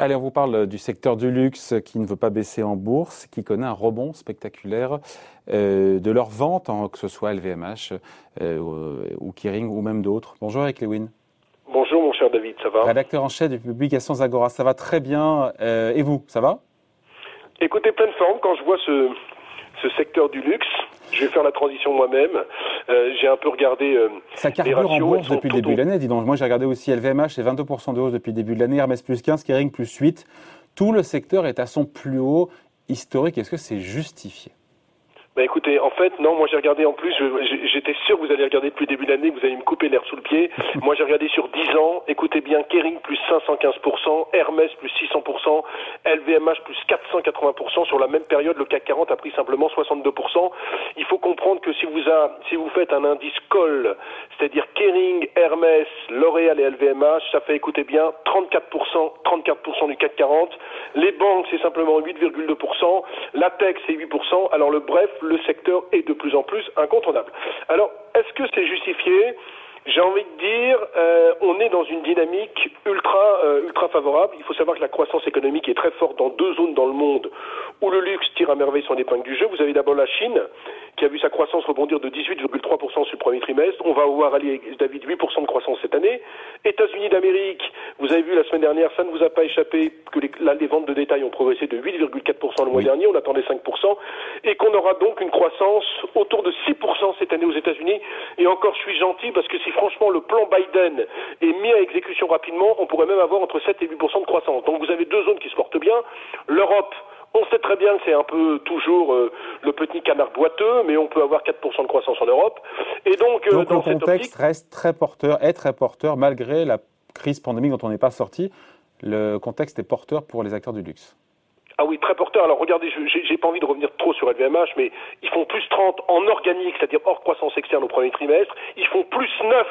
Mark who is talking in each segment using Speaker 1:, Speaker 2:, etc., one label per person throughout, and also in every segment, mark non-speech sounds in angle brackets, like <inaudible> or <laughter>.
Speaker 1: Allez, on vous parle du secteur du luxe qui ne veut pas baisser en bourse, qui connaît un rebond spectaculaire euh, de leurs ventes, hein, que ce soit LVMH euh, ou Kering ou même d'autres. Bonjour Eric Lewin.
Speaker 2: Bonjour mon cher David, ça va?
Speaker 1: Rédacteur en chef de Publications Zagora, ça va très bien. Euh, et vous, ça va?
Speaker 2: Écoutez, pleine forme quand je vois ce, ce secteur du luxe. Je vais faire la transition moi-même. Euh, j'ai un peu regardé. Euh,
Speaker 1: ça carbure en bourse depuis le début de l'année, dis donc. Moi, j'ai regardé aussi LVMH, c'est 22% de hausse depuis le début de l'année, Hermès plus 15, Kering plus 8. Tout le secteur est à son plus haut historique. Est-ce que c'est justifié?
Speaker 2: Bah écoutez, en fait, non, moi j'ai regardé en plus, j'étais sûr que vous allez regarder depuis le début de l'année, que vous allez me couper l'air sous le pied. <laughs> moi j'ai regardé sur 10 ans, écoutez bien, Kering plus 515%, Hermès plus 600%, LVMH plus 480%. Sur la même période, le CAC 40 a pris simplement 62%. Il faut comprendre que si vous, a, si vous faites un indice col, c'est-à-dire Kering, Hermès, L'Oréal et LVMH, ça fait, écoutez bien, 34%, 34% du CAC 40. Les banques, c'est simplement 8,2%. La tech, c'est 8%. Alors le bref, le secteur est de plus en plus incontournable. Alors, est-ce que c'est justifié? J'ai envie de dire, euh, on est dans une dynamique ultra, euh, ultra favorable. Il faut savoir que la croissance économique est très forte dans deux zones dans le monde où le luxe tire à merveille son épingle du jeu. Vous avez d'abord la Chine, qui a vu sa croissance rebondir de 18,3% sur le premier trimestre. On va avoir, aller, David, 8% de croissance cette année. États-Unis d'Amérique, vous avez vu la semaine dernière, ça ne vous a pas échappé que les, là, les ventes de détail ont progressé de 8,4% le mois dernier, on attendait 5%, et qu'on aura donc une croissance autour de 6% cette année aux États-Unis. Et encore, je suis gentil parce que si franchement le plan Biden est mis à exécution rapidement, on pourrait même avoir entre 7 et 8% de croissance. Donc vous avez deux zones qui se portent bien. L'Europe, on sait très bien que c'est un peu toujours euh, le petit canard boiteux, mais on peut avoir 4% de croissance en Europe.
Speaker 1: Et donc, euh, donc le contexte reste très porteur, est très porteur malgré la crise pandémique dont on n'est pas sorti. Le contexte est porteur pour les acteurs du luxe.
Speaker 2: Ah oui, très porteur. Alors regardez, j'ai pas envie de revenir trop sur LVMH, mais ils font plus 30 en organique, c'est-à-dire hors croissance externe au premier trimestre. Ils font plus 9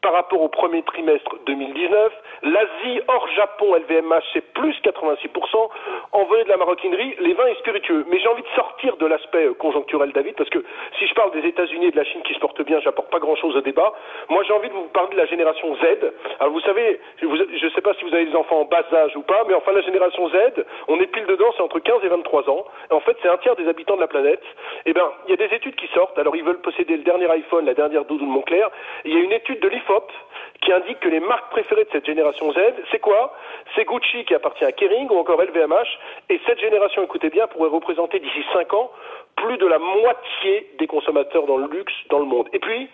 Speaker 2: par rapport au premier trimestre 2019. L'Asie hors Japon, LVMH, c'est plus 86%. En venant de la maroquinerie, les vins et spiritueux. Mais j'ai envie de sortir de l'aspect euh, conjoncturel, David, parce que si je parle des États-Unis et de la Chine qui se portent bien, j'apporte pas grand-chose au débat. Moi, j'ai envie de vous parler de la génération Z. Alors, vous savez, je ne sais pas si vous avez des enfants en bas âge ou pas, mais enfin, la génération Z, on est pile dedans, c'est entre 15 et 23 ans. en fait, c'est un tiers des habitants de la planète. Eh bien, il y a des études qui sortent. Alors, ils veulent posséder le dernier iPhone, la dernière doudou de Montclair. Il y a une étude de qui indique que les marques préférées de cette génération Z, c'est quoi? C'est Gucci qui appartient à Kering ou encore LVMH. Et cette génération, écoutez bien, pourrait représenter d'ici 5 ans plus de la moitié des consommateurs dans le luxe dans le monde. Et puis,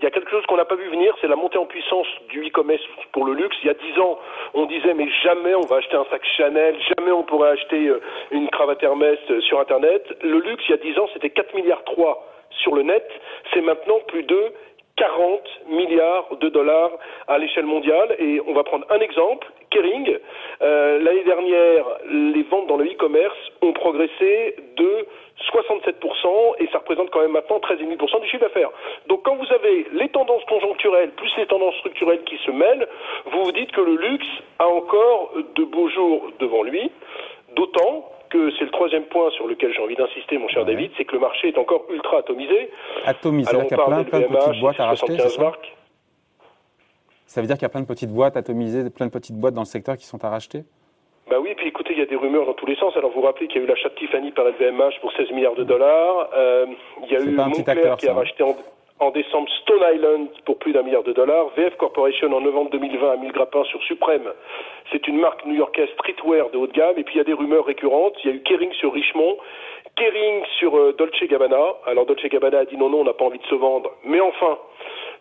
Speaker 2: il y a quelque chose qu'on n'a pas vu venir, c'est la montée en puissance du e-commerce pour le luxe. Il y a 10 ans, on disait mais jamais on va acheter un sac Chanel, jamais on pourrait acheter euh, une cravate Hermès euh, sur Internet. Le luxe, il y a 10 ans, c'était 4 milliards 3 sur le net. C'est maintenant plus de 40 milliards de dollars à l'échelle mondiale. Et on va prendre un exemple, Kering. Euh, l'année dernière, les ventes dans le e-commerce ont progressé de 67% et ça représente quand même maintenant 13,5% du chiffre d'affaires. Donc quand vous avez les tendances conjoncturelles plus les tendances structurelles qui se mêlent, vous vous dites que le luxe a encore de beaux jours devant lui, d'autant que c'est le troisième point sur lequel j'ai envie d'insister, mon cher David, c'est que le marché est encore ultra atomisé.
Speaker 1: Atomisé, c'est-à-dire qu'il y a plein, de petites boîtes à racheter, ça Ça veut dire qu'il y a plein de petites boîtes atomisées, plein de petites boîtes dans le secteur qui sont à racheter?
Speaker 2: Bah oui, puis écoutez, il y a des rumeurs dans tous les sens. Alors vous vous rappelez qu'il y a eu l'achat de Tiffany par LVMH pour 16 milliards de dollars. Euh, il y a eu Moncler qui a racheté en, en décembre Stone Island pour plus d'un milliard de dollars, VF Corporation en novembre 2020 à 1000 grappins sur Supreme. C'est une marque new-yorkaise streetwear de haut de gamme. Et puis il y a des rumeurs récurrentes. Il y a eu Kering sur Richemont, Kering sur euh, Dolce Gabbana. Alors Dolce Gabbana a dit non, non, on n'a pas envie de se vendre. Mais enfin,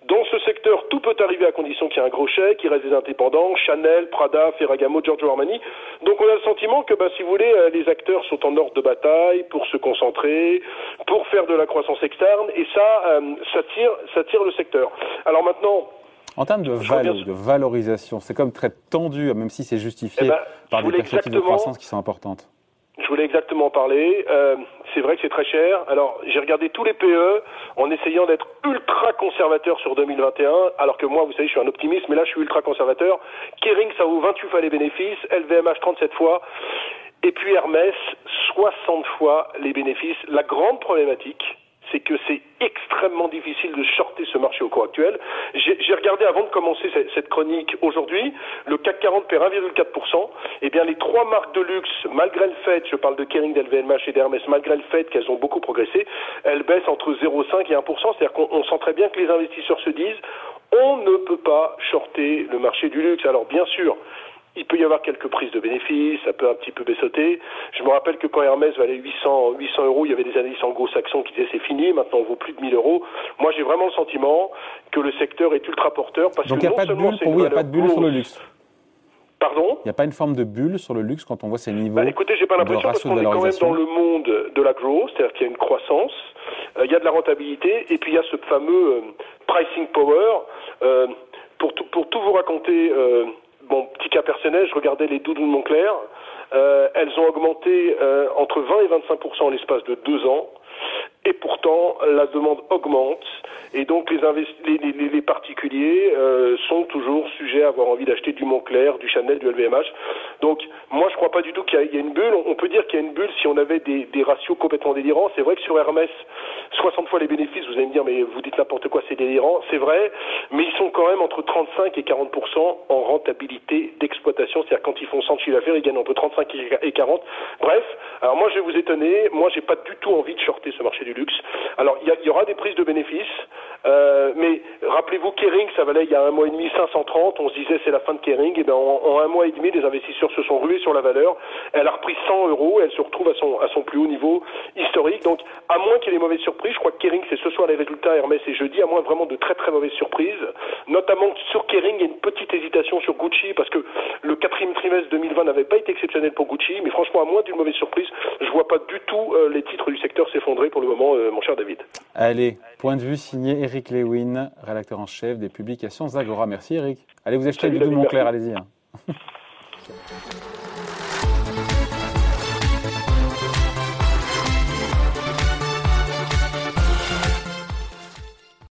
Speaker 2: dans ce secteur, tout peut arriver à condition qu'il y ait un gros chèque, qu'il reste des indépendants, Chanel, Prada, Ferragamo, Giorgio Armani. Donc on a le sentiment que, bah, si vous voulez, euh, les acteurs sont en ordre de bataille pour se concentrer, pour faire de la croissance externe, et ça, euh, ça tire, ça tire le secteur. Alors maintenant,
Speaker 1: en termes de, de valorisation, c'est comme très tendu, même si c'est justifié eh ben, par des perspectives de croissance qui sont importantes.
Speaker 2: Je voulais exactement parler. Euh, c'est vrai que c'est très cher. Alors, j'ai regardé tous les PE en essayant d'être ultra conservateur sur 2021, alors que moi, vous savez, je suis un optimiste, mais là, je suis ultra conservateur. Kering, ça vaut 28 fois les bénéfices, LVMH 37 fois, et puis Hermès 60 fois les bénéfices. La grande problématique, c'est que c'est extrêmement difficile de shorter ce marché au cours actuel. J'ai regardé avant de commencer cette, chronique aujourd'hui, le CAC 40 perd 1,4%. Eh bien, les trois marques de luxe, malgré le fait, je parle de Kering, d'LVMH et d'Hermès, malgré le fait qu'elles ont beaucoup progressé, elles baissent entre 0,5 et 1%. C'est-à-dire qu'on sent très bien que les investisseurs se disent, on ne peut pas shorter le marché du luxe. Alors, bien sûr, il peut y avoir quelques prises de bénéfices, ça peut un petit peu baissoter. Je me rappelle que quand Hermès valait 800, 800 euros, il y avait des analystes anglo-saxons qui disaient c'est fini, maintenant on vaut plus de 1000 euros. Moi j'ai vraiment le sentiment que le secteur est ultra porteur
Speaker 1: parce Donc il n'y a, pas de bulle pour vous, il n'y a pas de bulle sur le luxe
Speaker 2: Pardon?
Speaker 1: Il n'y a pas une forme de bulle sur le luxe quand on voit ces niveaux
Speaker 2: bah, Écoutez, j'ai pas l'impression parce qu'on est quand même dans le monde de la growth, c'est-à-dire qu'il y a une croissance, euh, il y a de la rentabilité, et puis il y a ce fameux euh, pricing power. Euh, pour, tout, pour tout vous raconter, bon, petit cas personnel, je regardais les doudous de Montclair. Euh, elles ont augmenté euh, entre 20 et 25% en l'espace de deux ans. Et pourtant, la demande augmente et donc les, les, les, particuliers euh, sont toujours sujets à avoir envie d'acheter du Montclair, du Chanel, du LVMH. Donc moi je ne crois pas du tout qu'il y, a une bulle. On peut dire qu'il y a une bulle si on avait des, des ratios complètement délirants. C'est vrai que sur Hermès, 60 fois les bénéfices, vous allez me dire mais vous dites n'importe quoi, c'est délirant. C'est vrai, mais ils sont quand même entre 35 et 40 en rentabilité d'exploitation. C'est-à-dire quand ils font 100 de chiffre d'affaires, ils gagnent entre 35 et 40. Bref, alors moi je vais vous étonner, moi j'ai pas du tout envie de shorter ce marché du luxe. Alors il y, aura des prises de bénéfices. Euh, mais rappelez-vous, Kering, ça valait il y a un mois et demi 530. On se disait c'est la fin de Kering. Et bien en, un mois et demi, les investisseurs se sont rués sur la valeur. Elle a repris 100 euros. Elle se retrouve à son, à son plus haut niveau historique. Donc, à moins qu'il y ait des mauvaises surprises, je crois que Kering, c'est ce soir les résultats. Hermès et jeudi, à moins vraiment de très très mauvaises surprises. Notamment sur Kering, il y a une petite hésitation sur Gucci parce que le quatrième trimestre 2020 n'avait pas été exceptionnel pour Gucci. Mais franchement, à moins d'une mauvaise surprise, je vois pas du tout euh, les titres du secteur s'effondrer pour le moment, euh, mon cher David.
Speaker 1: Allez, point de vue signé Eric Lewin, rédacteur en chef des publications Zagora. Merci Eric. Allez vous acheter du Montclair, allez-y. Hein. <laughs>